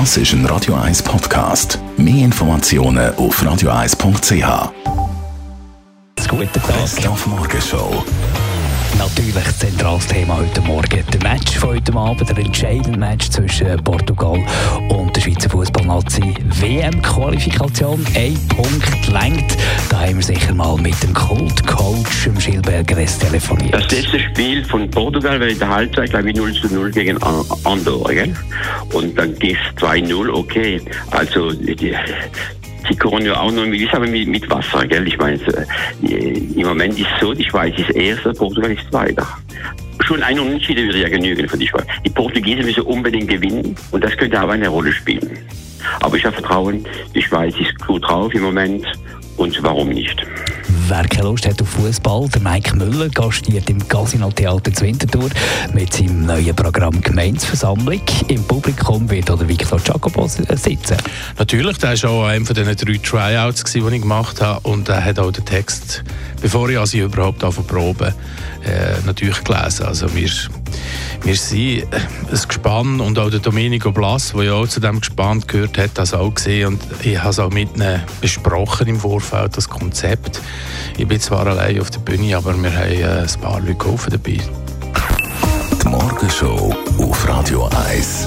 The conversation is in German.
Das ist ein Radio 1 Podcast. Mehr Informationen auf radio1.ch. Guten Tag. Best auf Morgenshow. Natürlich das zentrales Thema heute Morgen. Der Match von heute Abend, der entscheidende Match zwischen Portugal und der Schweizer Fußballnazi. WM-Qualifikation, ein Punkt längt. Da haben wir sicher mal mit dem Kult-Coach Schilberger telefoniert. Das letzte Spiel von Portugal war in der Halbzeit, glaube ich, 0 zu 0 gegen Andorra. Gell? Und dann geht es 2-0, okay. Also die, Sie kochen auch noch mit, aber mit, mit Wasser, gell? Ich meine, äh, im Moment ist es so, die Schweiz ist erster, Portugal ist zweiter. Schon ein Unentschieden würde ja genügen für die Schweiz. Die Portugiesen müssen unbedingt gewinnen und das könnte aber eine Rolle spielen. Aber ich habe Vertrauen, die Schweiz ist gut drauf im Moment und warum nicht? Wer keine Lust hat auf Fußball, der Mike Müller gastiert im Casino Theater zu Winterthur mit seinem neuen Programm Gemeinsversammlung. Im Publikum wird der Victor Jacobo sitzen. Natürlich, der war auch einer von den drei Tryouts, die ich gemacht habe. Und er hat auch den Text, bevor ich also überhaupt proben äh, natürlich gelesen. Also wir wir sind ein Gespann und auch der Domenico Blas, der ja auch zu diesem Gespann gehört hat, das auch gesehen und ich habe es auch mit ihnen besprochen im Vorfeld, das Konzept. Ich bin zwar allein auf der Bühne, aber wir haben äh, ein paar Leute geholfen dabei. Die Morgenshow auf Radio 1.